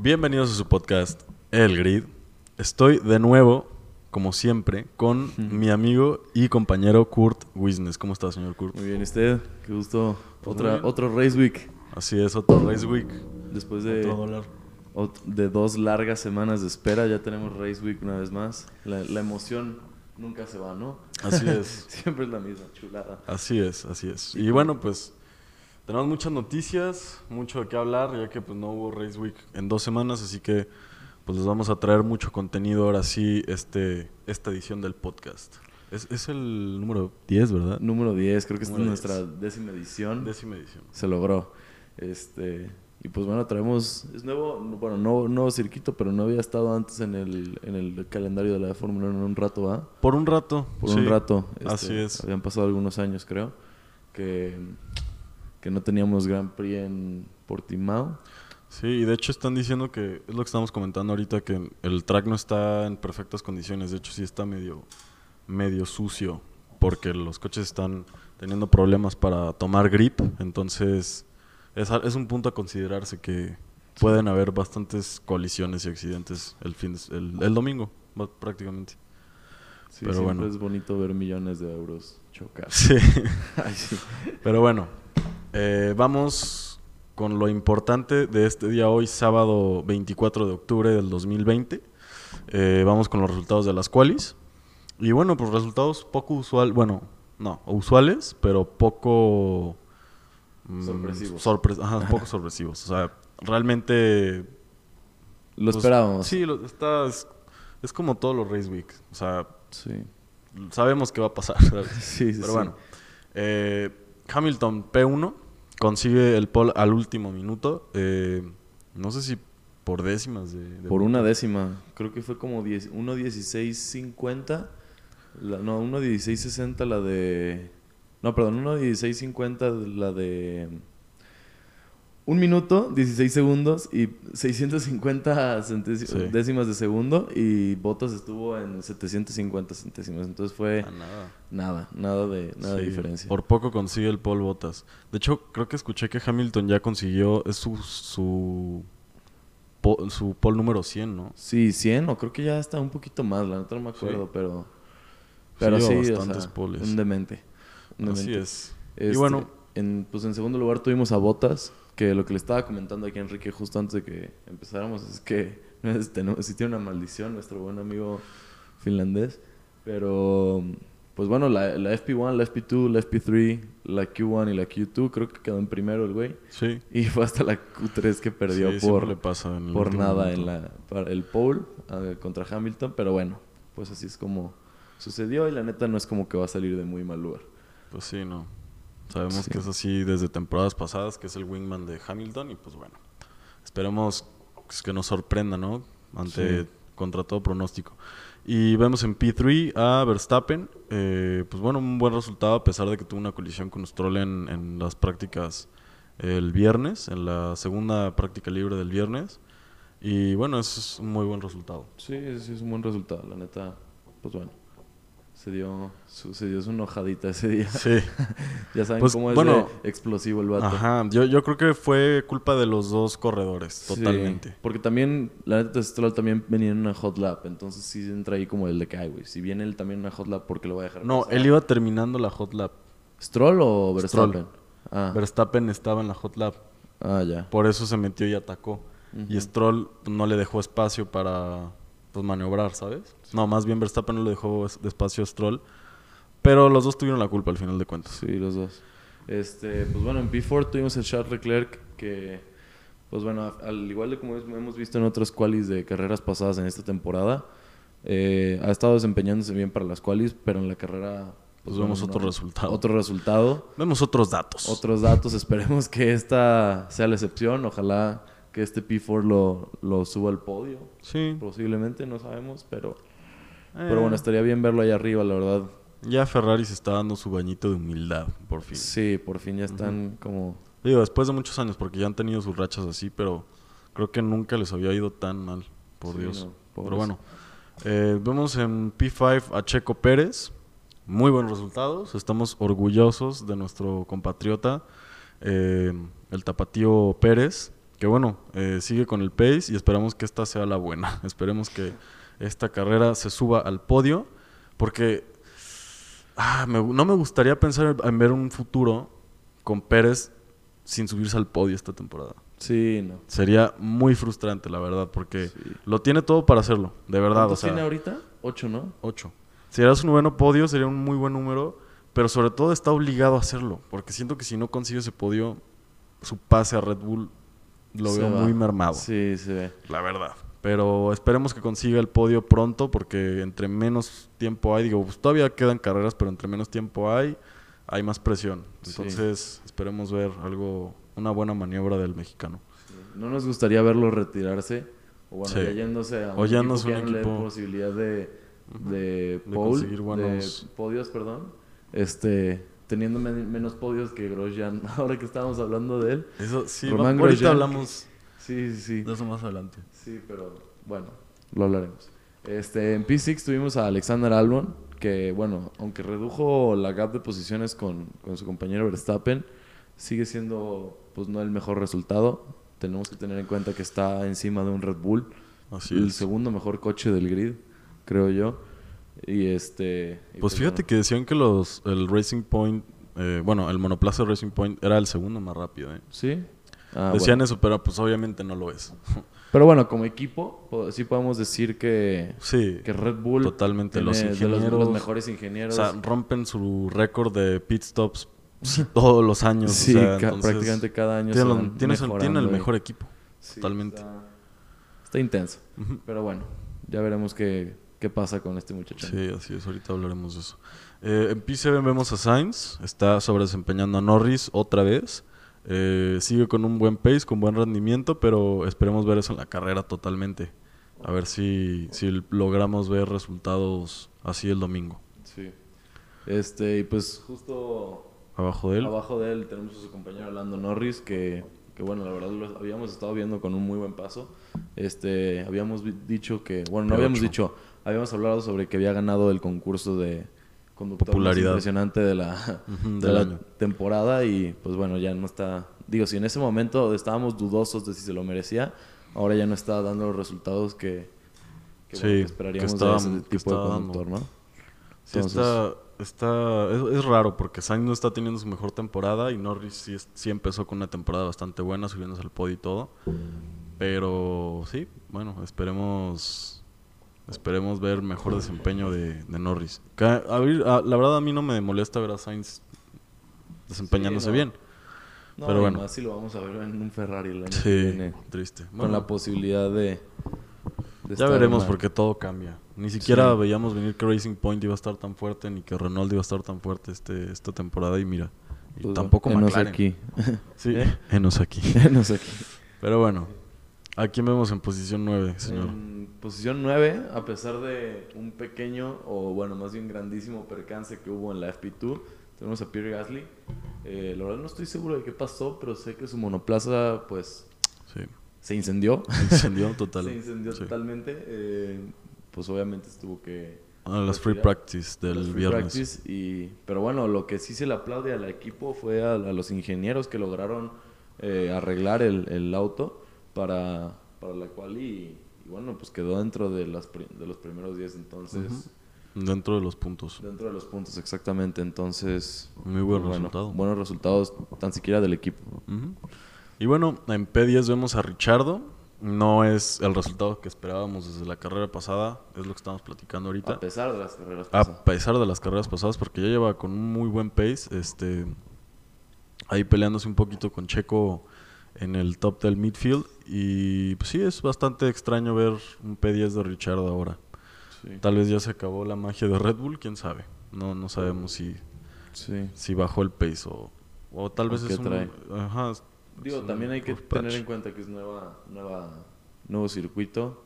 Bienvenidos a su podcast El Grid. Estoy de nuevo, como siempre, con mi amigo y compañero Kurt Wisnes. ¿Cómo está, señor Kurt? Muy bien, ¿y usted? Qué gusto. Pues Otra, otro Race Week. Así es, otro Race Week. Después de, de dos largas semanas de espera, ya tenemos Race Week una vez más. La, la emoción nunca se va, ¿no? Así es. Siempre es la misma, chulada. Así es, así es. Y bueno, pues tenemos muchas noticias, mucho de qué hablar, ya que pues no hubo Race Week en dos semanas, así que pues les vamos a traer mucho contenido ahora sí este, esta edición del podcast. Es, es el número 10, ¿verdad? Número 10, creo que esta es nuestra décima edición. Décima edición. Se logró. Este, y pues bueno, traemos, es nuevo, bueno, no nuevo circuito, pero no había estado antes en el, en el calendario de la Fórmula 1 en un rato, ¿va? Por un rato. por sí. un rato. este, Así es. Habían pasado algunos años, creo, que, que no teníamos Grand Prix en Portimao. Sí, y de hecho están diciendo que, es lo que estamos comentando ahorita, que el track no está en perfectas condiciones. De hecho, sí está medio, medio sucio, porque los coches están teniendo problemas para tomar grip. Entonces, es, es un punto a considerarse que pueden haber bastantes colisiones y accidentes el, fin de- el, el domingo, prácticamente. Sí, Pero siempre bueno. es bonito ver millones de euros chocar. Sí. Ay, sí. Pero bueno, eh, vamos con lo importante de este día hoy, sábado 24 de octubre del 2020. Eh, vamos con los resultados de las qualis. Y bueno, pues resultados poco usual, bueno, no, usuales, pero poco... mm, Sorpresivos. sorpre- ajá, poco sorpresivos. O sea, realmente... Lo pues, esperábamos. Sí, lo- está, es, es como todos los Race Week. O sea, Sí. sabemos qué va a pasar. Sí, sí, Pero sí. bueno, eh, Hamilton P1 consigue el pole al último minuto. eh, no sé si por décimas de. de Por una décima. Creo que fue como 10 1.1650. La, no, 1.1660 la de... No, perdón, 1.1650 la de... Un minuto, 16 segundos y 650 centési- Sí. décimas de segundo y Bottas estuvo en 750 centésimas. Entonces fue Ah, nada. nada, nada de, nada de Sí, diferencia. Por poco consigue el pole Botas. De hecho, creo que escuché que Hamilton ya consiguió. Es su. Su, su pole número 100, ¿no? Sí, 100 o creo que ya está un poquito más, la neta no me acuerdo, pero... Pero lleva sí, o bastantes sea, poles. un demente. un Así es. Este, Y bueno, en, pues en segundo lugar tuvimos a Botas, que lo que le estaba comentando aquí a Enrique justo antes de que empezáramos es que este, no, sí tiene una maldición nuestro buen amigo finlandés. Pero, pues bueno, la, la FP1, la FP2, la FP3, la Q1 y la Q2, creo que quedó en primero el güey. sí. Y fue hasta la Q3 que perdió Sí, siempre le por, pasa en el por último nada en la, para el pole ah, contra Hamilton. Pero bueno, pues así es como sucedió y la neta no es como que va a salir de muy mal lugar. Pues sí, no. Sabemos Sí. que es así desde temporadas pasadas, que es el wingman de Hamilton y pues bueno, esperemos pues, que nos sorprenda, ¿no? Ante Sí. contra todo pronóstico. Y vemos en P3 a Verstappen, eh, pues bueno, un buen resultado a pesar de que tuvo una colisión con Stroll en, en las prácticas el viernes, en la segunda práctica libre del viernes. Y bueno, eso es un muy buen resultado. Sí, sí, es un buen resultado, la neta. Pues bueno, se dio su, se dio su enojadita ese día. Sí. ya saben Pues, cómo es bueno, de explosivo el vato. Ajá, yo, yo creo que fue culpa de los dos corredores, Sí, totalmente. porque también, la neta, Stroll también venía en una hot lap, entonces sí entra ahí como el de que, ay, güey, si viene él también en una hot lap, ¿por qué lo voy a dejar No, pasar? él iba terminando la hot lap. ¿Stroll o Stroll. Verstappen? Ah, Verstappen estaba en la hot lap. ah, ya. Por eso se metió y atacó. Y. Stroll no le dejó espacio para pues, maniobrar, ¿sabes? No, más bien Verstappen no le dejó es- espacio a Stroll. Pero los dos tuvieron la culpa al final de cuentas. Sí, los dos. Este, pues bueno, en P4 tuvimos el Charles Leclerc que, pues bueno, al igual de como hemos visto en otras qualis de carreras pasadas en esta temporada, eh, ha estado desempeñándose bien para las qualis, pero en la carrera... Pues vemos otro no- resultado. Otro resultado. Vemos otros datos. Otros datos. Esperemos que esta sea la excepción. Ojalá que este P4 lo, lo suba al podio. Sí. Posiblemente, no sabemos, pero... Eh, Pero bueno, estaría bien verlo ahí arriba, la verdad. Ya Ferrari se está dando su bañito de humildad, por fin. Sí, por fin ya están como... Digo, después de muchos años, porque ya han tenido sus rachas así, pero creo que nunca les había ido tan mal, por Sí, Dios. no, pero bueno, eh, vemos en P5 a Checo Pérez. Muy buenos resultados. Estamos orgullosos de nuestro compatriota, eh, el tapatío Pérez, que bueno, eh, sigue con el pace y esperamos que esta sea la buena. Esperemos que esta carrera se suba al podio, porque ah, me- no me gustaría pensar en ver un futuro con Pérez sin subirse al podio esta temporada. Sí, no. Sería muy frustrante, la verdad, porque Sí. lo tiene todo para hacerlo, de verdad. O ¿Cuántos sea, tiene ahorita? Ocho, ¿no? 8. Si era su noveno podio, sería un muy buen número, pero sobre todo está obligado a hacerlo, porque siento que si no consigue ese podio, su pase a Red Bull lo Se veo va. muy mermado, Sí, se ve. la verdad. Pero esperemos que consiga el podio pronto, porque entre menos tiempo hay, digo, pues todavía quedan carreras, pero entre menos tiempo hay, hay más presión. Sí. Entonces, esperemos ver algo, una buena maniobra del mexicano. No nos gustaría verlo retirarse. O bueno, Sí. ya yéndose a O yéndose equipo que un ya equipo- posibilidad de, de, pole, buenos- de podios, perdón. Este, teniendo men- menos podios que Grosjean. Ahora que estábamos hablando de él. Eso sí, Román va- ahorita Grosjean, hablamos Sí, sí, sí. de eso más adelante. Sí, pero bueno, lo hablaremos. Este, en P6 tuvimos a Alexander Albon, que bueno, aunque redujo la gap de posiciones con, con su compañero Verstappen, sigue siendo pues no el mejor resultado. Tenemos que tener en cuenta que está encima de un Red Bull, Así el es. segundo mejor coche del grid, creo yo. Y este... y Pues fíjate bueno, que decían que los el Racing Point, eh, bueno, el monoplaza Racing Point era el segundo más rápido. ¿eh? Sí. Ah, decían bueno. eso, pero pues obviamente no lo es. Pero bueno, como equipo, po- sí podemos decir que, sí, que Red Bull totalmente. Los tiene de los- ingenieros, los, mejores o ingenieros. sea, rompen su récord de pit stops todos los años. o Sí, sea, ca- entonces, prácticamente cada año tiene, se lo- van tiene- el mejor equipo. Sí, totalmente. Está, está intenso. Ujú. Pero bueno, ya veremos qué, qué pasa con este muchacho. Sí, así es, ahorita hablaremos de eso. Eh, en P7 vemos a Sainz, está sobre desempeñando a Norris otra vez. Eh, sigue con un buen pace, con buen rendimiento, pero esperemos ver eso en la carrera totalmente. A ver si, si logramos ver resultados así el domingo. Sí. Este, y pues justo Abajo de él. abajo de él tenemos a su compañero Lando Norris, que, que bueno, la verdad lo habíamos estado viendo con un muy buen paso. Este, habíamos dicho que, bueno, no P8. habíamos dicho, habíamos hablado sobre que había ganado el concurso de conductor más Popularidad. impresionante de la, de la año. temporada y pues bueno, ya no está, digo, si en ese momento estábamos dudosos de si se lo merecía, ahora ya no está dando los resultados que, que, bueno, Sí, que esperaríamos que estaba- de ese tipo de conductor, ¿no? Sí, Entonces- está, está, es, es raro porque Sainz no está teniendo su mejor temporada y Norris sí, sí empezó con una temporada bastante buena, subiéndose al podio y todo. Pero sí, bueno, esperemos esperemos ver mejor desempeño de, de Norris. Que, a ver, a- la verdad a mí no me molesta ver a Sainz desempeñándose Sí, no. bien. No, Pero bueno. más si lo vamos a ver en un Ferrari el año que Sí, viene, triste. con la posibilidad de, de ya veremos mal. porque todo cambia. Ni siquiera Sí. veíamos venir que Racing Point iba a estar tan fuerte ni que Renault iba a estar tan fuerte este, esta temporada y mira. Y Pues, tampoco enos McLaren. aquí. Sí, ¿Eh? enos aquí. Enos aquí. Pero bueno, ¿a quién vemos en posición 9, señor? En posición 9, a pesar de un pequeño, o bueno, más bien grandísimo percance que hubo en la FP2, tenemos a Pierre Gasly. Eh, la verdad no estoy seguro de qué pasó, pero sé que su monoplaza, pues, Sí, se incendió. incendió total. se incendió Sí. totalmente. Eh, pues obviamente estuvo que... A las free retirar practice del free viernes. practice y, pero bueno, lo que sí se le aplaude al equipo fue a, a los ingenieros que lograron eh, arreglar el, el auto para, para la cual y, y bueno, pues quedó dentro de, las, pri- de los primeros 10, entonces, Dentro de los puntos. dentro de los puntos exactamente, entonces... Muy buen bueno, resultado. Buenos resultados, tan siquiera del equipo. Y bueno, en P10 vemos a Richardo. No es el resultado que esperábamos desde la carrera pasada, es lo que estamos platicando ahorita. A pesar de las carreras A pasadas. pesar de las carreras pasadas, porque ya lleva con un muy buen pace, este, ahí peleándose un poquito con Checo en el top del midfield. Y pues sí, es bastante extraño ver un P10 de Richard ahora. Sí, Tal vez ya se acabó la magia de Red Bull, quién sabe. No, no sabemos si, sí. si bajó el pace o, o tal ¿O vez es un... trae? Ajá, Digo, es un también hay que patch. tener en cuenta que es nueva, nueva, nuevo circuito.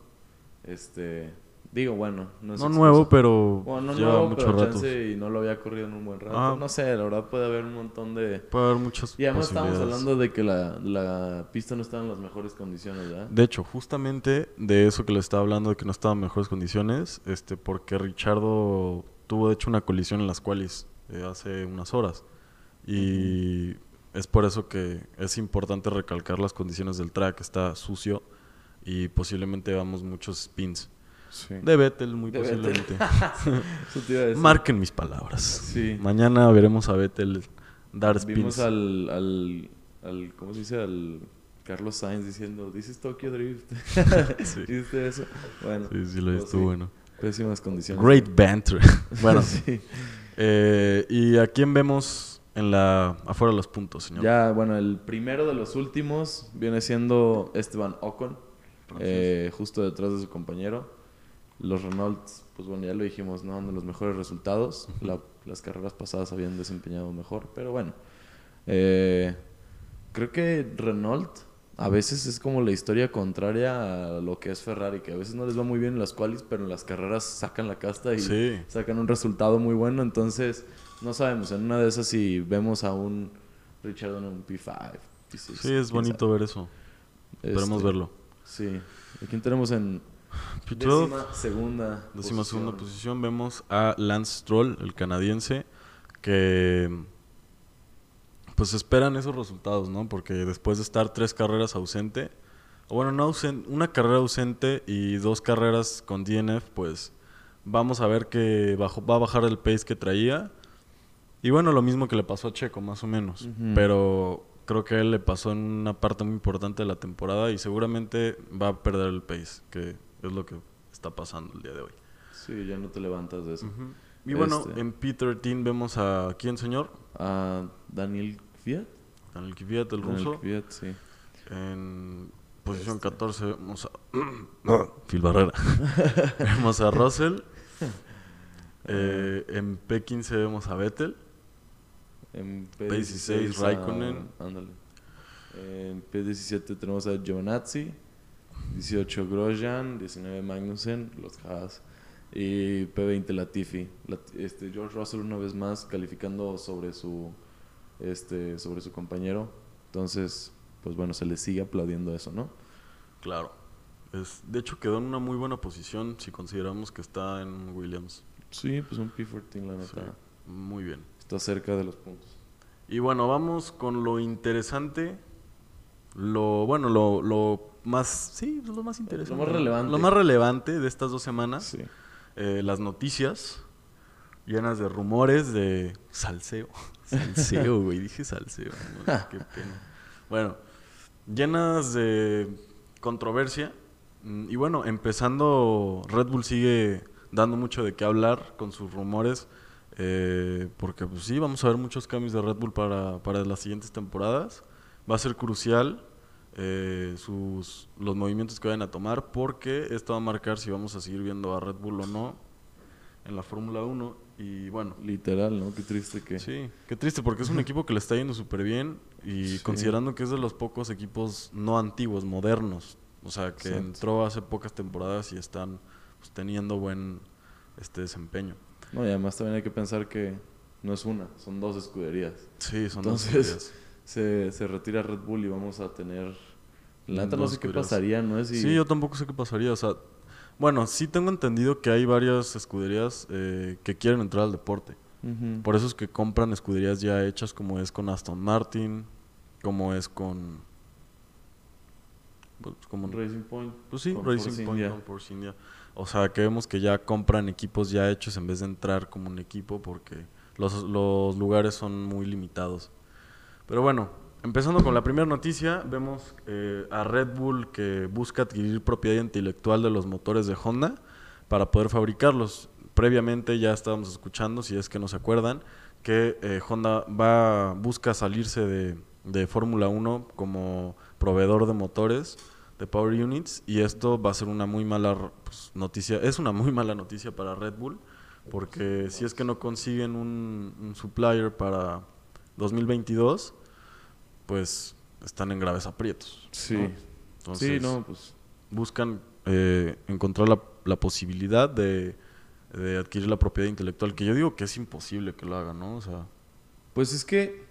Este, digo, bueno, no es No nuevo, pero Bueno, no lleva nuevo, mucho pero rato. chance y no lo había corrido en un buen rato. Ah. No sé, la verdad puede haber un montón de... Puede haber muchas Y además estamos posibilidades. hablando de que la, la pista no está en las mejores condiciones, ¿verdad? De hecho, justamente de eso que le estaba hablando, de que no estaba en mejores condiciones, este, porque Richardo tuvo de hecho una colisión en las cuales hace unas horas. Y es por eso que es importante recalcar las condiciones del track. Está sucio y posiblemente vamos muchos spins. Sí. De Vettel, muy De Vettel. posiblemente. Eso te iba a decir. Marquen mis palabras. Sí. Mañana veremos a Vettel dar Vimos spins. al, al, al, ¿cómo se dice? Al Carlos Sainz diciendo, this is Tokyo Drift. Sí. ¿Viste eso? Bueno, Sí, sí, lo pues sí, bueno. pésimas condiciones. Great banter. bueno, sí. eh, ¿y a quién vemos en la afuera de los puntos, señor? Ya, bueno, el primero de los últimos viene siendo Esteban Ocon, eh, justo detrás de su compañero. Los Renaults, pues bueno, ya lo dijimos, no dan los mejores resultados. La- las carreras pasadas habían desempeñado mejor, pero bueno. Eh, creo que Renault a veces es como la historia contraria a lo que es Ferrari, que a veces no les va muy bien en las qualis, pero en las carreras sacan la casta y Sí. sacan un resultado muy bueno. Entonces, no sabemos, en una de esas si vemos a un Richard en un P5, P6. Sí, es bonito ver eso. Esperemos Este, verlo. Sí. ¿A quién tenemos en P12, décima segunda décima segunda posición, vemos a Lance Stroll, el canadiense, que pues esperan esos resultados, ¿no? Porque después de estar tres carreras ausente, o bueno, no ausente, una carrera ausente y dos carreras con DNF, pues vamos a ver que bajó- va a bajar el pace que traía. Y bueno, lo mismo que le pasó a Checo, más o menos. Pero creo que a él le pasó en una parte muy importante de la temporada y seguramente va a perder el pace, que es lo que está pasando el día de hoy. Sí, ya no te levantas de eso. Y bueno, Este. en P13 vemos a quién, señor? A Daniel Fiat. Daniel Kvyat, el Daniel ruso. Kvyat, sí. En posición Este. 14 vemos a... Phil Barrera. vemos a Russell. Eh, en P15 vemos a Vettel. En P16 P16 a- Raikkonen. Ándale. En P17 tenemos a Giovinazzi. 18 Grosjean. 19 Magnussen. Los Haas. Y P20 Latifi. Lat- este, George Russell una vez más calificando sobre su, este, sobre su compañero. Entonces, pues bueno, se le sigue aplaudiendo eso, ¿no? Claro. Es, de hecho, quedó en una muy buena posición si consideramos que está en Williams. Sí, pues un P14 la neta. Sí, muy bien. Está cerca de los puntos. Y bueno, vamos con lo interesante. Lo, bueno, lo, lo más, sí, pues lo más interesante. más relevante. Lo más relevante de estas dos semanas. Sí. Eh, las noticias llenas de rumores de salseo. Salseo, güey, dije salseo. Qué pena. Bueno, llenas de controversia. Mm, Y bueno, empezando, Red Bull sigue dando mucho de qué hablar con sus rumores. eh, porque pues sí, vamos a ver muchos cambios de Red Bull para, para las siguientes temporadas. Va a ser crucial eh, sus, los movimientos que vayan a tomar porque esto va a marcar si vamos a seguir viendo a Red Bull o no en la Fórmula 1. Y bueno, Literal, ¿no? Qué triste que... Sí, qué triste porque es un equipo que le está yendo súper bien y Sí. considerando que es de los pocos equipos no antiguos, modernos, o sea, que Exacto. entró hace pocas temporadas y están pues, teniendo buen este desempeño. No, y además también hay que pensar que no es una, son dos escuderías. Sí, son dos Entonces, escuderías. Se, se retira Red Bull y vamos a tener... La neta no sé qué escuderías. pasaría, ¿no? Es si- Sí, yo tampoco sé qué pasaría, o sea, bueno, sí tengo entendido que hay varias escuderías eh, que quieren entrar al deporte. Por eso es que compran escuderías ya hechas como es con Aston Martin, como es con... pues, como Racing Point. Pues sí, con Racing Force Point India. con Force India. O sea, que vemos que ya compran equipos ya hechos en vez de entrar como un equipo porque los, los lugares son muy limitados. Pero bueno, empezando con la primera noticia, vemos eh, a Red Bull que busca adquirir propiedad intelectual de los motores de Honda para poder fabricarlos. Previamente ya estábamos escuchando, si es que no se acuerdan, que eh, Honda va busca salirse de, de Fórmula 1 como proveedor de motores de Power Units y esto va a ser una muy mala pues, noticia, es una muy mala noticia para Red Bull porque si es que no consiguen un, un supplier para 2022, pues están en graves aprietos. Sí. ¿no? sí, no, pues... buscan eh, encontrar la, la posibilidad de, de adquirir la propiedad intelectual, que yo digo que es imposible que lo hagan, ¿no? O sea, Pues es que,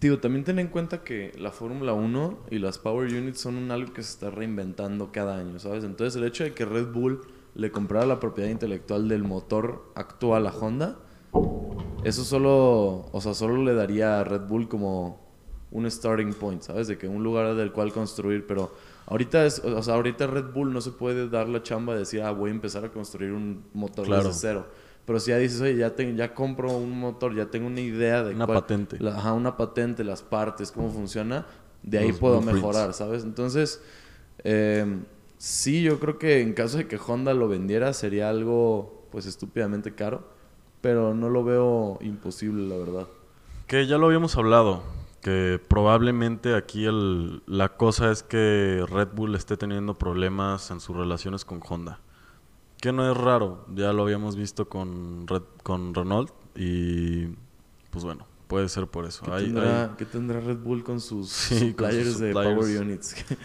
digo, también ten en cuenta que la Fórmula 1 y las Power Units son un algo que se está reinventando cada año, ¿sabes? Entonces el hecho de que Red Bull le comprara la propiedad intelectual del motor actual a Honda, eso solo, o sea, solo le daría a Red Bull como un starting point, ¿sabes? De que un lugar del cual construir, pero ahorita es, o sea, ahorita Red Bull no se puede dar la chamba de decir, ah, voy a empezar a construir un motor Claro. desde cero. Pero si ya dices, oye, ya, tengo, ya compro un motor, ya tengo una idea de Una cuál- patente. la- ajá, una patente, las partes, cómo funciona, de ahí Los puedo mejorar, ¿sabes? Entonces, eh, sí, yo creo que en caso de que Honda lo vendiera sería algo, pues, estúpidamente caro, pero no lo veo imposible, la verdad. Que ya lo habíamos hablado, que probablemente aquí el, la cosa es que Red Bull esté teniendo problemas en sus relaciones con Honda. Que no es raro, ya lo habíamos visto con, Red- con Renault y pues bueno, puede ser por eso. ¿Qué, Hay- tendrá, hay- qué tendrá Red Bull con sus Sí, sus de suppliers. Power Units? que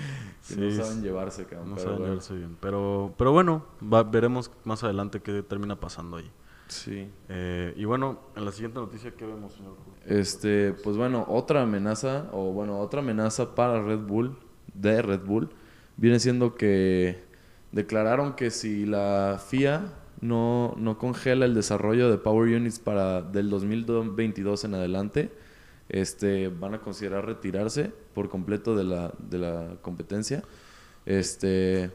Sí, no saben llevarse, cabrón. no pero saben bueno. llevarse bien. Pero, pero bueno, va- veremos más adelante qué termina pasando ahí. Sí. Eh, y bueno, en la siguiente noticia, ¿qué vemos, señor? Este, pues bueno, otra amenaza, o bueno, otra amenaza para Red Bull, de Red Bull, viene siendo que declararon que si la FIA no, no congela el desarrollo de Power Units para del 2022 en adelante, este, van a considerar retirarse por completo de la, de la competencia. Este,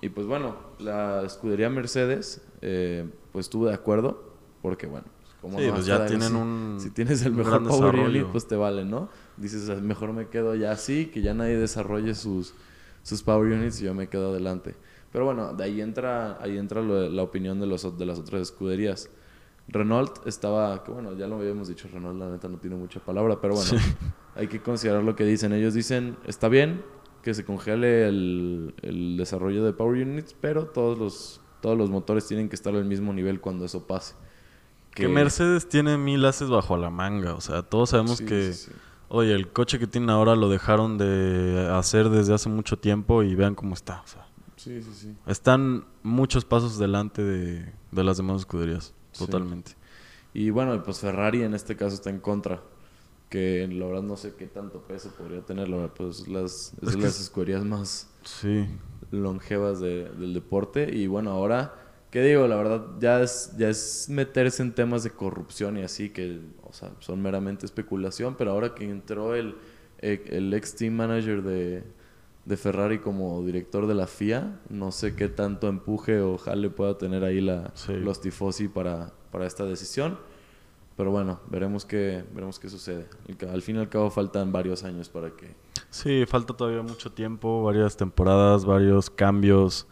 y pues bueno, la escudería Mercedes, eh, pues estuvo de acuerdo, porque bueno, como Sí, no pues vas a ya dar tienen así? un Si tienes el mejor Power. Unit, pues te vale, ¿no? Dices, "Ah, mejor me quedo ya así, que ya nadie desarrolle sus, sus Power Units y yo me quedo adelante. Pero bueno, de ahí entra, ahí entra lo la opinión de, los, de las otras escuderías. Renault estaba, que bueno, ya lo habíamos dicho, Renault la neta no tiene mucha palabra, pero bueno, Sí. hay que considerar lo que dicen. Ellos dicen, está bien que se congele el, el desarrollo de Power Units, pero todos los, todos los motores tienen que estar al mismo nivel cuando eso pase. Que Mercedes tiene mil haces bajo la manga. O sea, todos sabemos Sí, que, sí, sí. oye, el coche que tienen ahora lo dejaron de hacer desde hace mucho tiempo y vean cómo está. O sea, Sí, sí, sí. están muchos pasos delante de, de las demás escuderías. Totalmente. Y bueno, pues Ferrari en este caso está en contra. Que la verdad no sé qué tanto peso podría tener. La verdad, pues las, es, Es las es- escuderías más Sí. Longevas de- del deporte. Y bueno, ahora, ¿qué digo? La verdad ya es, ya es meterse en temas de corrupción y así, que o sea, son meramente especulación. Pero ahora que entró el, el, el ex team manager de, de Ferrari como director de la FIA, no sé qué tanto empuje o jale pueda tener ahí la, Sí. los tifosi para, para esta decisión. Pero bueno, veremos qué, veremos qué sucede. Al fin y al cabo faltan varios años para que... Sí, falta todavía mucho tiempo, varias temporadas, varios cambios.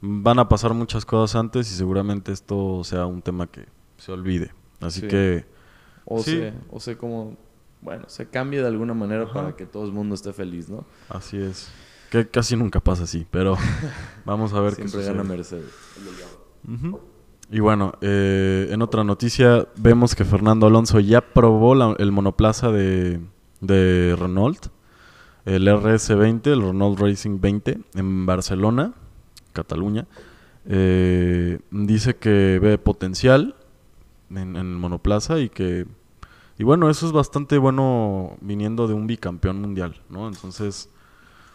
Van a pasar muchas cosas antes y seguramente esto sea un tema que se olvide. Así Sí. que O Sí. se, o se como... Bueno, se cambie de alguna manera Ajá. para que todo el mundo esté feliz, ¿no? así es. Que casi nunca pasa así, pero vamos a ver qué Siempre sucede. gana Mercedes. Ujú. Y bueno, eh, en otra noticia vemos que Fernando Alonso ya probó la- el monoplaza de, de Renault, el RS20, el Renault Racing 20, en Barcelona, Cataluña. Eh, dice que ve potencial en, monoplaza y que... Y bueno, eso es bastante bueno viniendo de un bicampeón mundial, ¿no? Entonces,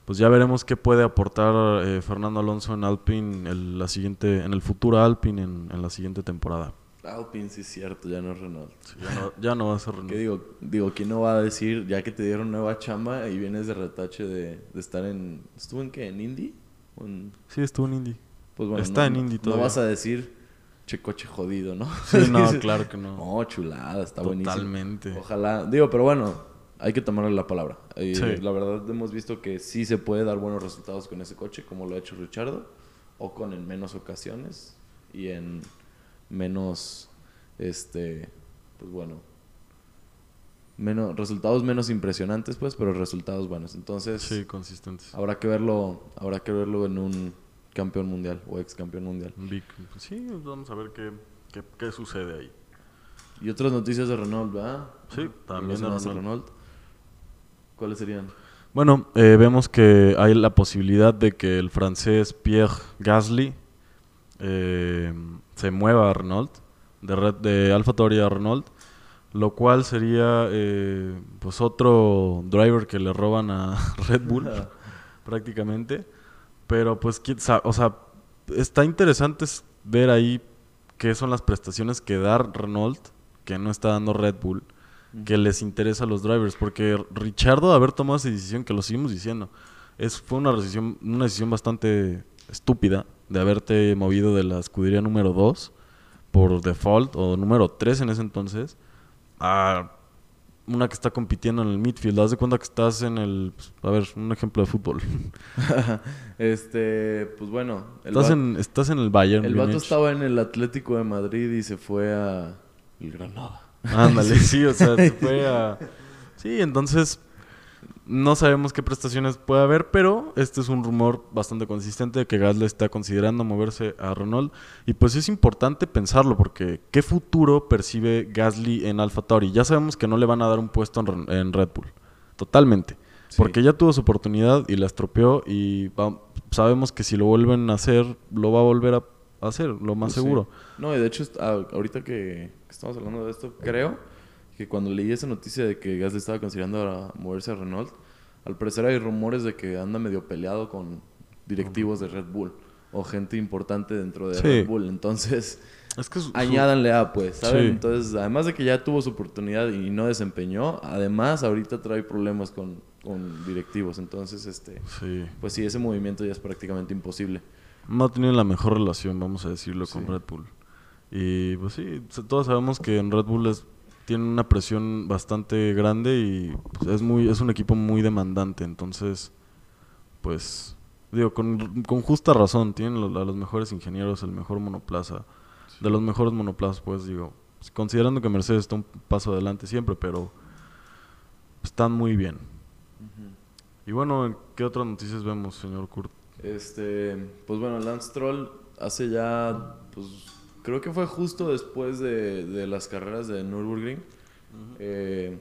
pues ya veremos qué puede aportar eh, Fernando Alonso en Alpine el, la siguiente, en el futuro Alpine en la siguiente temporada. Alpine, sí es cierto, ya no es Renault. Ya, no, ya no va a ser Renault. ¿Qué digo? Digo, ¿quién no va a decir, ya que te dieron nueva chamba y vienes de retache de, de estar en... ¿Estuvo en qué? ¿En Indy? ¿O en- Sí, estuvo en Indy. Pues bueno, Está no, en no- Indy No todavía. vas a decir, che coche jodido, ¿no? Sí, no, claro que no. No, chulada, está buenísimo. Totalmente. Ojalá, digo, pero bueno, hay que tomarle la palabra. Eh, Sí. La verdad hemos visto que sí se puede dar buenos resultados con ese coche, como lo ha hecho Richardo, o con en menos ocasiones y en menos, este, pues bueno, menos, resultados menos impresionantes, pues, pero resultados buenos. Entonces, Sí, consistentes. habrá que verlo, habrá que verlo en un campeón mundial o ex campeón mundial. Vic- Sí, vamos a ver qué, qué, qué sucede ahí. Y otras noticias de Renault, ¿verdad? Sí, también de. Renault. ¿Cuáles serían? Bueno, eh, vemos que hay la posibilidad de que el francés Pierre Gasly eh, se mueva a Renault, de, Red, de AlphaTauri a Renault, lo cual sería eh, pues otro driver que le roban a Red Bull prácticamente. Pero pues, o sea, está interesante es ver ahí qué son las prestaciones que da Renault, que no está dando Red Bull. que les interesa a los drivers. Porque Richardo, haber tomado esa decisión, que lo seguimos diciendo, es, fue una decisión, una decisión bastante estúpida de haberte movido de la escudería número 2 por default, o número 3 en ese entonces, a una que está compitiendo en el midfield. Haz de cuenta que estás en el. pues, a ver, un ejemplo de fútbol. este, pues bueno. Estás en, estás en el Bayern. el vato Múnich. estaba en el Atlético de Madrid y se fue a el Granada. Ándale, sí, o sea, se fue a. Sí, entonces. No sabemos qué prestaciones puede haber, pero este es un rumor bastante consistente de que Gasly está considerando moverse a Renault. Y pues es importante pensarlo, porque ¿qué futuro percibe Gasly en Alfa Tauri? Ya sabemos que no le van a dar un puesto en, Red Bull. Totalmente. Sí. Porque ya tuvo su oportunidad y la estropeó. Y va- sabemos que si lo vuelven a hacer, lo va a volver a hacer, lo más Pues sí. seguro. No, y de hecho, ah, ahorita que, que estamos hablando de esto, creo que cuando leí esa noticia de que Gasly estaba considerando a moverse a Renault, al parecer hay rumores de que anda medio peleado con directivos de Red Bull o gente importante dentro de Sí. Red Bull. Entonces, Es que su- su- añádanle a, pues, ¿saben? Sí. Entonces, además de que ya tuvo su oportunidad y no desempeñó, además ahorita trae problemas con, con directivos. Entonces, este, Sí. pues sí, ese movimiento ya es prácticamente imposible. no tienen la mejor relación, vamos a decirlo, con. Red Bull. Y pues sí, todos sabemos que en Red Bull es, tiene una presión bastante grande y pues, es muy es un equipo muy demandante, entonces pues digo con, con justa razón, tienen a los mejores ingenieros, el mejor monoplaza, de los mejores monoplazas, pues digo, pues, considerando que Mercedes está un paso adelante siempre, pero están muy bien. Y bueno, ¿qué otras noticias vemos, señor Kurt? Este, pues bueno, Lance Stroll hace ya, pues creo que fue justo después de, de las carreras de Nürburgring. eh,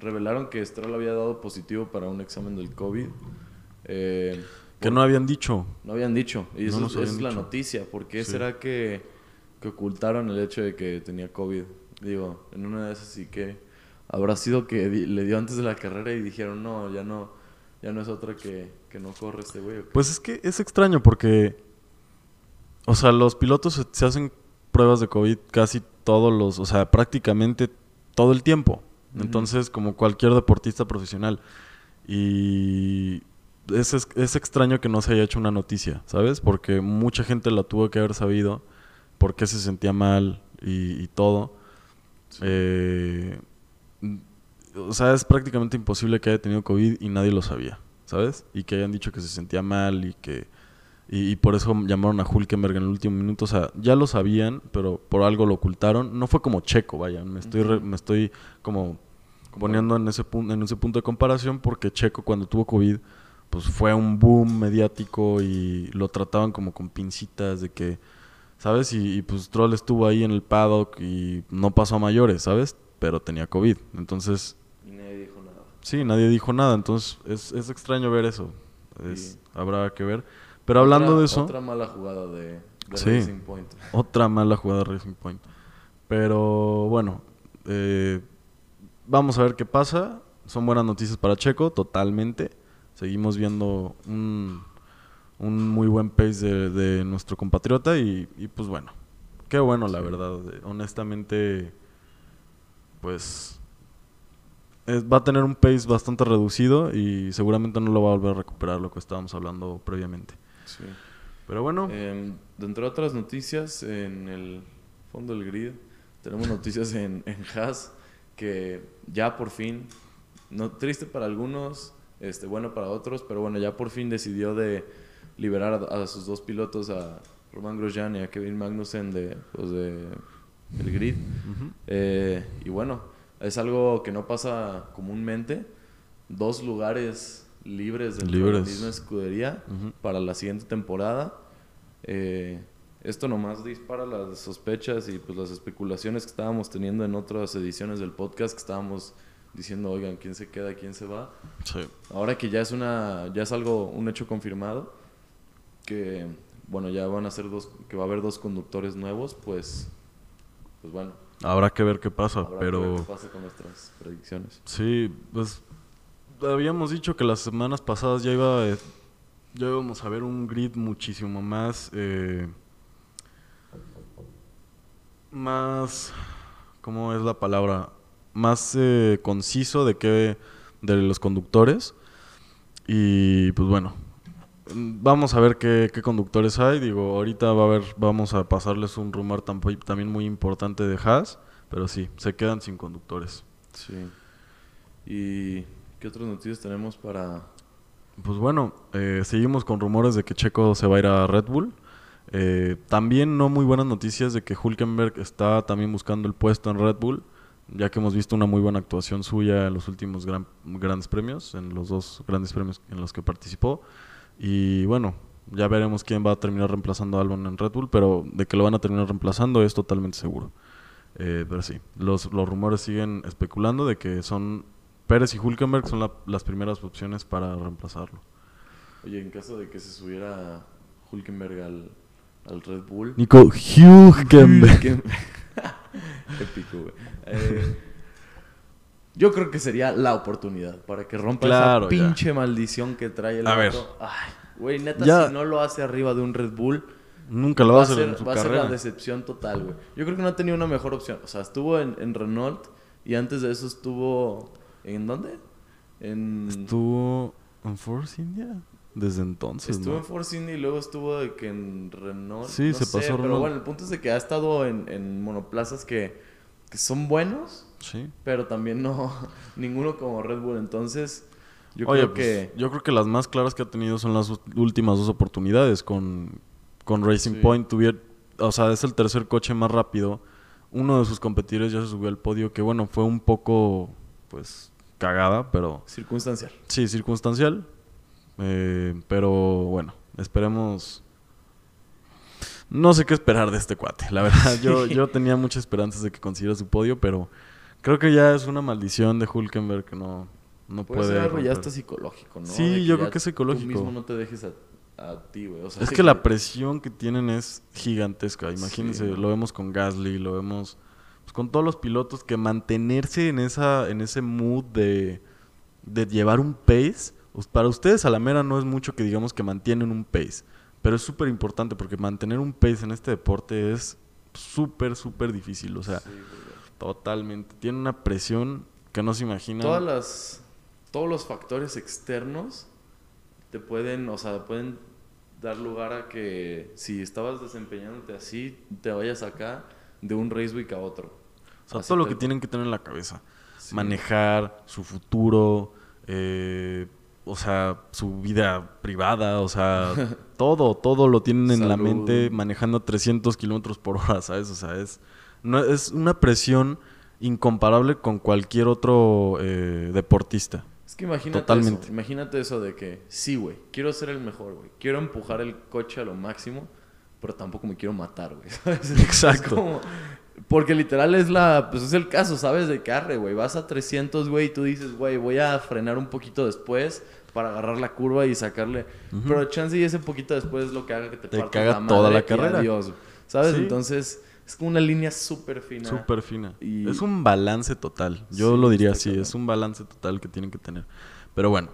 revelaron que Stroll había dado positivo para un examen del COVID. Eh, Que no habían dicho. no habían dicho. Y No eso, esa es la noticia. ¿Por qué Sí. será que, que ocultaron el hecho de que tenía COVID? Digo, en una de esas sí que habrá sido que di- le dio antes de la carrera y dijeron, no, ya no, ya no es otra que, que no corre este güey. ¿o qué?". Pues es que es extraño porque, o sea, los pilotos se- hacen pruebas de COVID casi todos los, o sea, prácticamente todo el tiempo. Entonces, como cualquier deportista profesional. Y es, es, es extraño que no se haya hecho una noticia, ¿sabes? Porque mucha gente la tuvo que haber sabido por qué se sentía mal y, y todo. Eh, o sea, es prácticamente imposible que haya tenido COVID y nadie lo sabía, ¿sabes? Y que hayan dicho que se sentía mal y que... Y, y por eso llamaron a Hulkenberg en el último minuto. O sea, ya lo sabían, pero por algo lo ocultaron. No fue como Checo, vaya. Me estoy, re- me estoy como poniendo en ese, punto, en ese punto de comparación porque Checo cuando tuvo COVID pues fue un boom mediático y lo trataban como con pincitas de que, ¿sabes? Y, y, pues Troll estuvo ahí en el paddock y no pasó a mayores, ¿sabes? Pero tenía COVID. Entonces, Y nadie dijo nada. sí, nadie dijo nada. Entonces, es, es extraño ver eso. Es- Sí. Habrá que ver. Pero hablando Otra- de eso, Otra mala jugada de, de Sí. Racing Point. otra mala jugada de Racing Point. Pero bueno, eh, vamos a ver qué pasa. Son buenas noticias para Checo, totalmente. Seguimos viendo un, un muy buen pace de, de nuestro compatriota y, y, pues bueno, qué bueno la verdad. Honestamente, pues es- va a tener un pace bastante reducido y seguramente no lo va a volver a recuperar lo que estábamos hablando previamente. Sí. Pero bueno, Em, dentro de otras noticias, en el fondo del grid, tenemos noticias en, en Haas que ya por fin, no, triste para algunos, este, bueno para otros, pero bueno, ya por fin decidió de liberar a, a sus dos pilotos, a Roman Grosjean y a Kevin Magnussen de, pues, de el grid. Eh, y bueno, es algo que no pasa comúnmente. Dos lugares libres dentro de la Libres. misma escudería Ujú. para la siguiente temporada. Eh, esto nomás dispara las sospechas y pues las especulaciones que estábamos teniendo en otras ediciones del podcast que estábamos diciendo, oigan, ¿quién se queda, quién se va? Sí. Ahora que ya es una ya es algo un hecho confirmado que bueno, ya van a ser dos que va a haber dos conductores nuevos, pues pues bueno, Habrá que ver qué pasa, habrá que ver pero qué pasa con nuestras predicciones. sí, pues habíamos dicho que las semanas pasadas ya iba eh, ya íbamos a ver un grid muchísimo más eh, más ¿cómo es la palabra? más eh, conciso de qué de los conductores. Y pues bueno, vamos a ver qué, qué conductores hay. Digo, ahorita va a haber, vamos a pasarles un rumor también muy importante de Haas, pero sí, se quedan sin conductores. Sí. ¿Y qué otras noticias tenemos para...? Pues bueno, eh, seguimos con rumores de que Checo se va a ir a Red Bull. Eh, también no muy buenas noticias de que Hulkenberg está también buscando el puesto en Red Bull, ya que hemos visto una muy buena actuación suya en los últimos gran- grandes premios, en los dos grandes premios en los que participó. Y bueno, ya veremos quién va a terminar reemplazando a Albon en Red Bull, pero de que lo van a terminar reemplazando es totalmente seguro. Eh, pero sí, los, los rumores siguen especulando de que son Pérez y Hulkenberg son la- las primeras opciones para reemplazarlo. Oye, en caso de que se subiera Hulkenberg al, al Red Bull... Nico Hulkenberg. Épico, güey. Eh, yo creo que sería la oportunidad para que rompa Claro, esa ya. pinche maldición que trae el A ver. Ay, güey, neta, Ya. si no lo hace arriba de un Red Bull, Nunca lo va a hacer ser, en su va a ser la decepción total, güey. Yo creo que no ha tenido una mejor opción. O sea, estuvo en, en Renault y antes de eso estuvo... ¿En dónde? En... Estuvo en Force India desde entonces, Estuvo ¿no? en Force India y luego estuvo de que en Renault. Sí, no se sé, pasó Pero Renault. bueno, el punto es de que ha estado en, en monoplazas que, que son buenos, Sí. pero también no ninguno como Red Bull. Entonces, yo Oye, creo pues, que. yo creo que las más claras que ha tenido son las últimas dos oportunidades con, con Racing Sí. Point. O sea, es el tercer coche más rápido. Uno de sus competidores ya se subió al podio, que bueno, fue un poco, pues, cagada, pero Circunstancial. sí, circunstancial. Eh, pero bueno, esperemos. No sé qué esperar de este cuate, la verdad. Yo, yo tenía muchas esperanzas de que consiguiera su podio, pero creo que ya es una maldición de Hulkenberg que no, no Puede puede. ser algo ya hasta psicológico, ¿no? Sí, yo creo que es psicológico. Tú mismo no te dejes a, a ti, güey. O sea, Es que la presión que tienen es gigantesca. Imagínense, lo vemos con Gasly, lo vemos pues, con todos los pilotos que mantenerse en esa en ese mood de, de llevar un pace. pues, Para ustedes a la mera no es mucho que digamos que mantienen un pace, pero es súper importante porque mantener un pace en este deporte es súper, súper difícil. O sea, Sí, totalmente. Tiene una presión que no se imagina. Todas las, todos los factores externos te pueden, o sea, pueden dar lugar a que si estabas desempeñándote así, te vayas acá de un race week a otro. O sea, Así todo lo que tienen que tener en la cabeza. Sí. manejar su futuro, eh, o sea, su vida privada, o sea, todo, todo lo tienen en la mente manejando 300 kilómetros por hora, ¿sabes? O sea, es, no, es una presión incomparable con cualquier otro eh, deportista. Es que imagínate Totalmente. eso, imagínate eso de que, sí, güey, quiero ser el mejor, güey. Quiero empujar el coche a lo máximo, pero tampoco me quiero matar, güey. Exacto. Es como- porque literal es la, pues es el caso, ¿sabes? De carre, güey. Vas a 300, güey, y tú dices, güey, voy a frenar un poquito después para agarrar la curva y sacarle. Pero chance y ese poquito después es lo que haga que te, Te partas caga la toda madre la y carrera. adiós. ¿Sabes? Sí. Entonces, es como una línea súper fina. Súper fina. Y- Es un balance total. Yo Sí, lo diría así, es un balance total que tienen que tener. Pero bueno.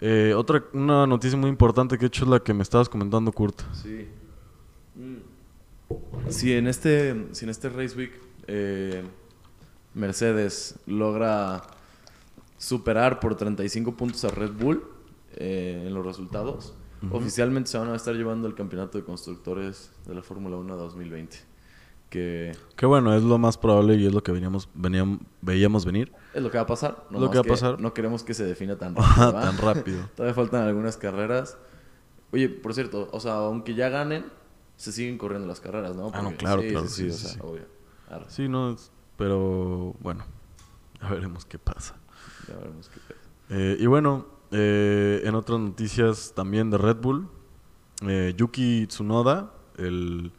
Eh, otra, una noticia muy importante que he hecho es la que me estabas comentando, Kurt. Sí. Si en este, si en este Race Week eh, Mercedes logra superar por 35 puntos a Red Bull eh, en los resultados, oficialmente se van a estar llevando el campeonato de constructores de la Fórmula 1 2020. Que Que bueno, es lo más probable y es lo que veníamos, veníamos, veíamos venir. es lo que va a pasar. Lo nomás que va a pasar. No queremos que se defina tan rápido. Tan rápido. Todavía faltan algunas carreras. Oye, por cierto, o sea, aunque ya ganen, se siguen corriendo las carreras, ¿no? Ah, no, claro, sí, claro, Sí, sí, sí, o sea, obvio. Arre, Sí, no, pero bueno, ya veremos qué pasa. ya veremos qué pedo. Eh, y bueno, eh, en otras noticias también de Red Bull, eh, Yuki Tsunoda, el,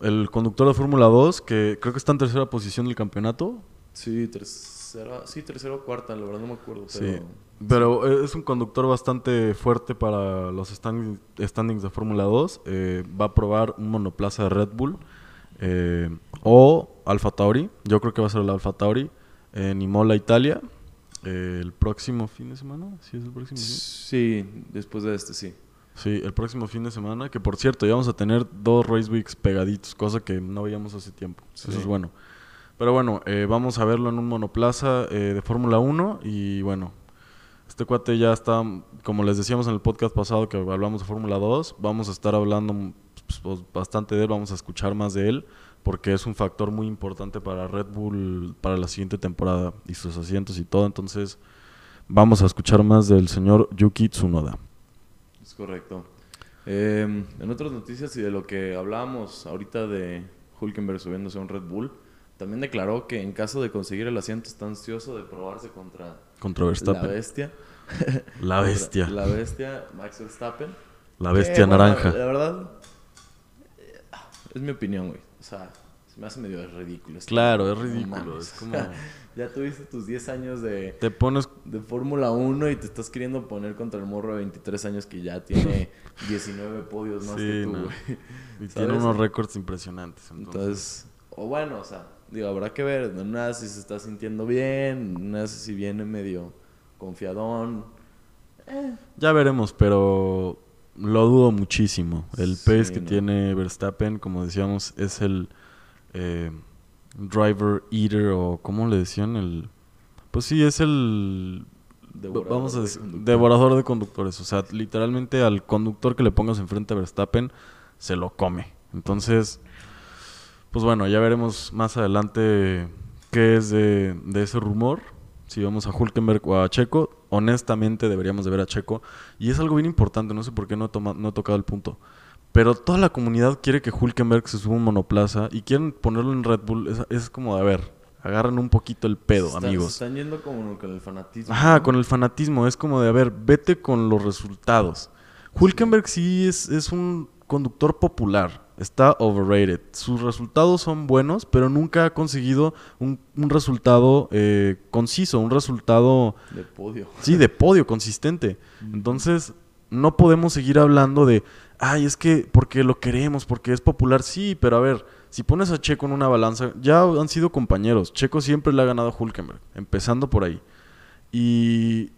el conductor de Fórmula 2, que creo que está en tercera posición del campeonato. Sí, tercera, sí, tercera o cuarta, la verdad no me acuerdo. Sí, Pero, es un conductor bastante fuerte para los stand- standings de Fórmula 2. Eh, va a probar un monoplaza de Red Bull eh, o Alfa Tauri. Yo creo que va a ser el Alfa Tauri en Imola, Italia. eh, el próximo fin de semana. Sí, es el próximo fin. sí, después de este, sí. Sí, el próximo fin de semana. Que por cierto, ya vamos a tener dos Race Weeks pegaditos, cosa que no veíamos hace tiempo. Sí. Eso es bueno. Pero bueno, eh, vamos a verlo en un monoplaza eh, de Fórmula 1 y bueno, este cuate ya está, como les decíamos en el podcast pasado que hablamos de Fórmula 2, vamos a estar hablando pues, pues, bastante de él, vamos a escuchar más de él porque es un factor muy importante para Red Bull para la siguiente temporada y sus asientos y todo, entonces vamos a escuchar más del señor Yuki Tsunoda. Es correcto. Eh, en otras noticias y de lo que hablábamos ahorita de Hulkenberg subiéndose a un Red Bull, también declaró que en caso de conseguir el asiento está ansioso de probarse contra, contra Verstappen. la bestia. La bestia. la bestia, Max Verstappen. La bestia naranja. La verdad, eh, es mi opinión, güey. O sea, se me hace medio ridículo. Claro, es ridículo. es como... ya tuviste tus 10 años de... Te pones... De Fórmula 1 y te estás queriendo poner contra el morro de 23 años que ya tiene 19 podios más que tú, güey. Y tiene unos récords impresionantes. Entonces... o bueno, o sea, digo, habrá que ver. No si se está sintiendo bien, no sé si viene medio confiadón. Eh. Ya veremos, pero lo dudo muchísimo. El pace que tiene Verstappen, como decíamos, es el eh, driver eater o ¿cómo le decían? El, pues sí, es el devorador vamos a decir, de devorador de conductores. O sea, literalmente al conductor que le pongas enfrente a Verstappen se lo come. Entonces, pues bueno, ya veremos más adelante qué es de, de ese rumor. Si vamos a Hulkenberg o a Checo, honestamente deberíamos de ver a Checo. Y es algo bien importante, no sé por qué no he, no he tocado el punto. Pero toda la comunidad quiere que Hulkenberg se suba un monoplaza y quieren ponerlo en Red Bull. Es, como, a ver, agarran un poquito el pedo, amigos. están yendo como con el fanatismo. Ajá, con el fanatismo. Es como de, a ver, vete con los resultados. Hulkenberg sí es, es un conductor popular está overrated. Sus resultados son buenos, pero nunca ha conseguido un, resultado eh, conciso, un resultado... De podio. Sí, de podio, consistente. Entonces, no podemos seguir hablando de, ay, es que porque lo queremos, porque es popular. Sí, pero a ver, si pones a Checo en una balanza, ya han sido compañeros. Checo siempre le ha ganado a Hulkenberg, empezando por ahí. Y,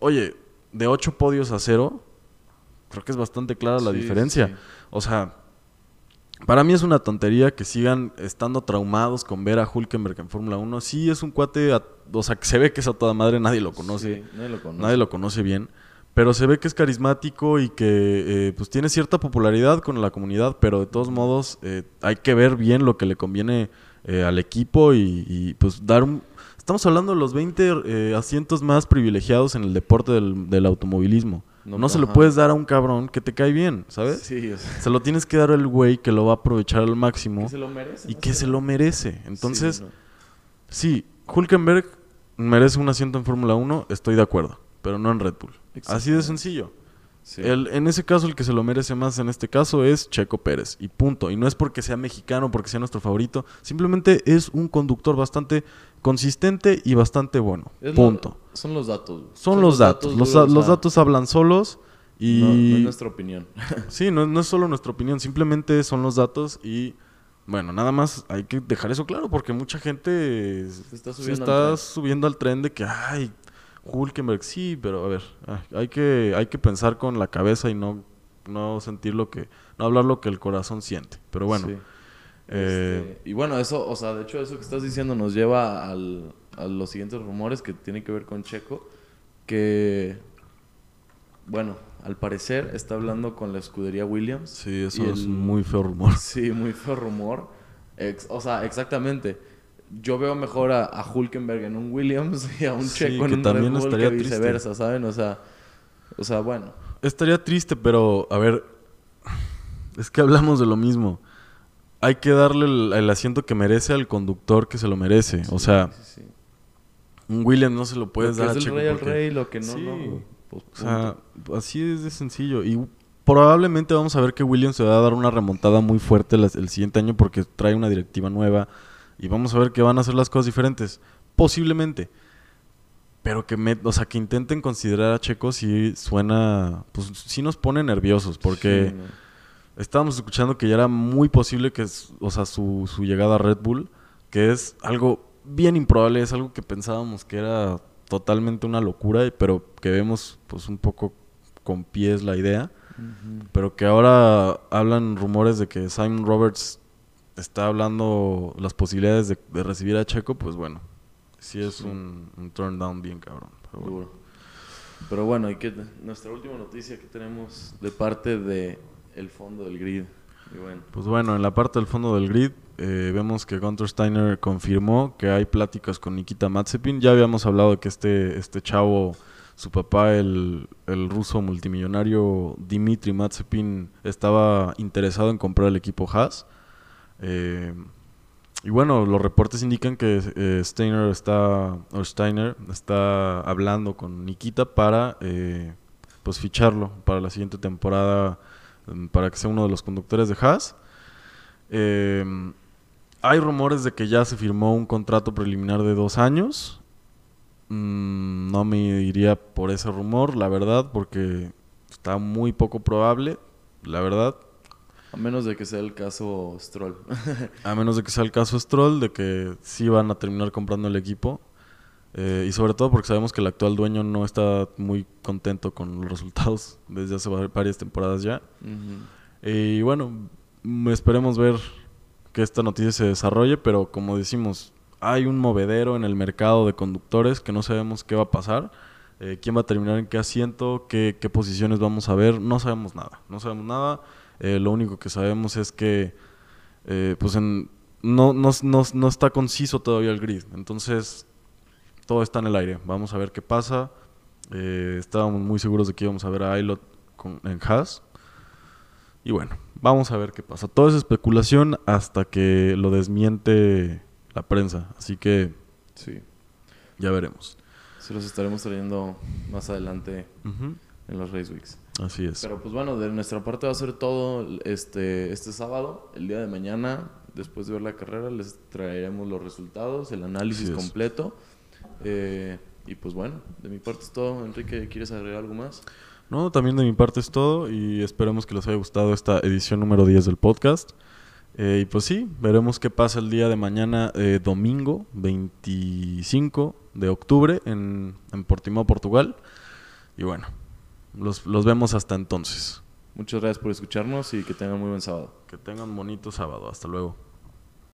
oye, de ocho podios a cero, creo que es bastante clara la diferencia. O sea, para mí es una tontería que sigan estando traumados con ver a Hulkenberg en Fórmula 1. Sí, es un cuate, o sea, que se ve que es a toda madre, nadie lo conoce. nadie, lo conoce. bien. Pero se ve que es carismático y que eh, pues tiene cierta popularidad con la comunidad, pero de todos modos eh, hay que ver bien lo que le conviene eh, al equipo y, pues dar un... Estamos hablando de los 20 asientos más privilegiados en el deporte del automovilismo. No, se lo puedes dar a un cabrón que te cae bien, ¿sabes? Sí, Se lo tienes que dar al güey que lo va a aprovechar al máximo. Que se lo merece. Y que se lo merece. Entonces, sí, Hulkenberg merece un asiento en Fórmula 1, estoy de acuerdo, pero no en Red Bull. Así de sencillo. El, en ese caso, el que se lo merece más en este caso es Checo Pérez. Y punto. Y no es porque sea mexicano, porque sea nuestro favorito. Simplemente es un conductor bastante consistente y bastante bueno. punto. son los datos. Son, los, datos. los, datos hablan solos. Y... No, es nuestra opinión. sí, no, no es solo nuestra opinión. Simplemente son los datos y... Bueno, nada más hay que dejar eso claro porque mucha gente se está subiendo, al, tren. subiendo al tren de que, ay, Hulkenberg, sí, pero a ver, hay que, hay que pensar con la cabeza y no, no sentir lo que, no hablar lo que el corazón siente. Pero bueno. Eh, este, y bueno, eso, o sea, de hecho eso que estás diciendo nos lleva al, a los siguientes rumores que tienen que ver con Checo, que, bueno, al parecer está hablando con la escudería Williams. Sí, eso es muy feo rumor. Sí, muy feo rumor. o sea, exactamente yo veo mejor a, Hulkenberg en un Williams y a un Checo en un también Red Bull estaría que viceversa, ¿saben? O sea, o sea, bueno. Estaría triste, pero a ver, es que hablamos de lo mismo. Hay que darle el, asiento que merece al conductor que se lo merece. o sea, un Williams no se lo puedes dar a Checo. rey al rey, lo que no, no. Pues, o sea, así es de sencillo. Y probablemente vamos a ver que Williams se va a dar una remontada muy fuerte el siguiente año porque trae una directiva nueva y vamos a ver que van a hacer las cosas diferentes. Posiblemente. Pero que, me, o sea, que intenten considerar a Checo si suena, pues sí nos pone nerviosos, porque estábamos escuchando que ya era muy posible que, o sea, su, su llegada a Red Bull, que es algo bien improbable, es algo que pensábamos que era totalmente una locura, pero que vemos pues un poco con pies la idea, pero que ahora hablan rumores de que Simon Roberts está hablando las posibilidades de, de recibir a Checo, pues bueno, sí es Sí. Un, un turn down bien cabrón. pero bueno. Duro. Pero bueno, y que nuestra última noticia que tenemos de parte de el fondo del grid. Y bueno, Pues bueno, en la parte del fondo del grid eh, vemos que Gunter Steiner confirmó que hay pláticas con Nikita Mazepin. Ya habíamos hablado de que este, este chavo, su papá, el, el ruso multimillonario Dimitri Mazepin, estaba interesado en comprar el equipo Haas. Eh, y bueno, los reportes indican que eh, Steiner está, o Steiner está hablando con Nikita para eh, pues ficharlo para la siguiente temporada mm, para que sea uno de los conductores de Haas. Eh, hay rumores de que ya se firmó un contrato preliminar de dos años. Mm, no me iría por ese rumor, la verdad, porque está muy poco probable, la verdad. A menos de que sea el caso Stroll. A menos de que sea el caso Stroll, de que sí van a terminar comprando el equipo. Eh, y sobre todo porque sabemos que el actual dueño no está muy contento con los resultados desde hace va- varias temporadas ya. Ujú. Y bueno, esperemos ver que esta noticia se desarrolle, pero como decimos, hay un movedero en el mercado de conductores que no sabemos qué va a pasar, eh, quién va a terminar en qué asiento, qué, qué posiciones vamos a ver, no sabemos nada, no sabemos nada. Eh, lo único que sabemos es que eh, pues en- no, no, no, no está conciso todavía el grid, entonces todo está en el aire, vamos a ver qué pasa. Eh, estábamos muy seguros de que íbamos a ver a Ailot con, en Haas. Y bueno, vamos a ver qué pasa. Todo es especulación hasta que lo desmiente la prensa. Así que Sí. ya veremos. Se los estaremos trayendo más adelante en los Race Weeks. Así es. Pero pues bueno, de nuestra parte va a ser todo este, este sábado. El día de mañana, después de ver la carrera, les traeremos los resultados, el análisis completo. Eh, y pues bueno, de mi parte es todo. Enrique, ¿quieres agregar algo más? No, también de mi parte es todo y esperemos que les haya gustado esta edición número 10 del podcast. Eh, y pues sí, veremos qué pasa el día de mañana, eh, domingo 25 de octubre en, en Portimao, Portugal. Y bueno, los, los vemos hasta entonces. Muchas gracias por escucharnos y que tengan muy buen sábado. Que tengan bonito sábado. Hasta luego.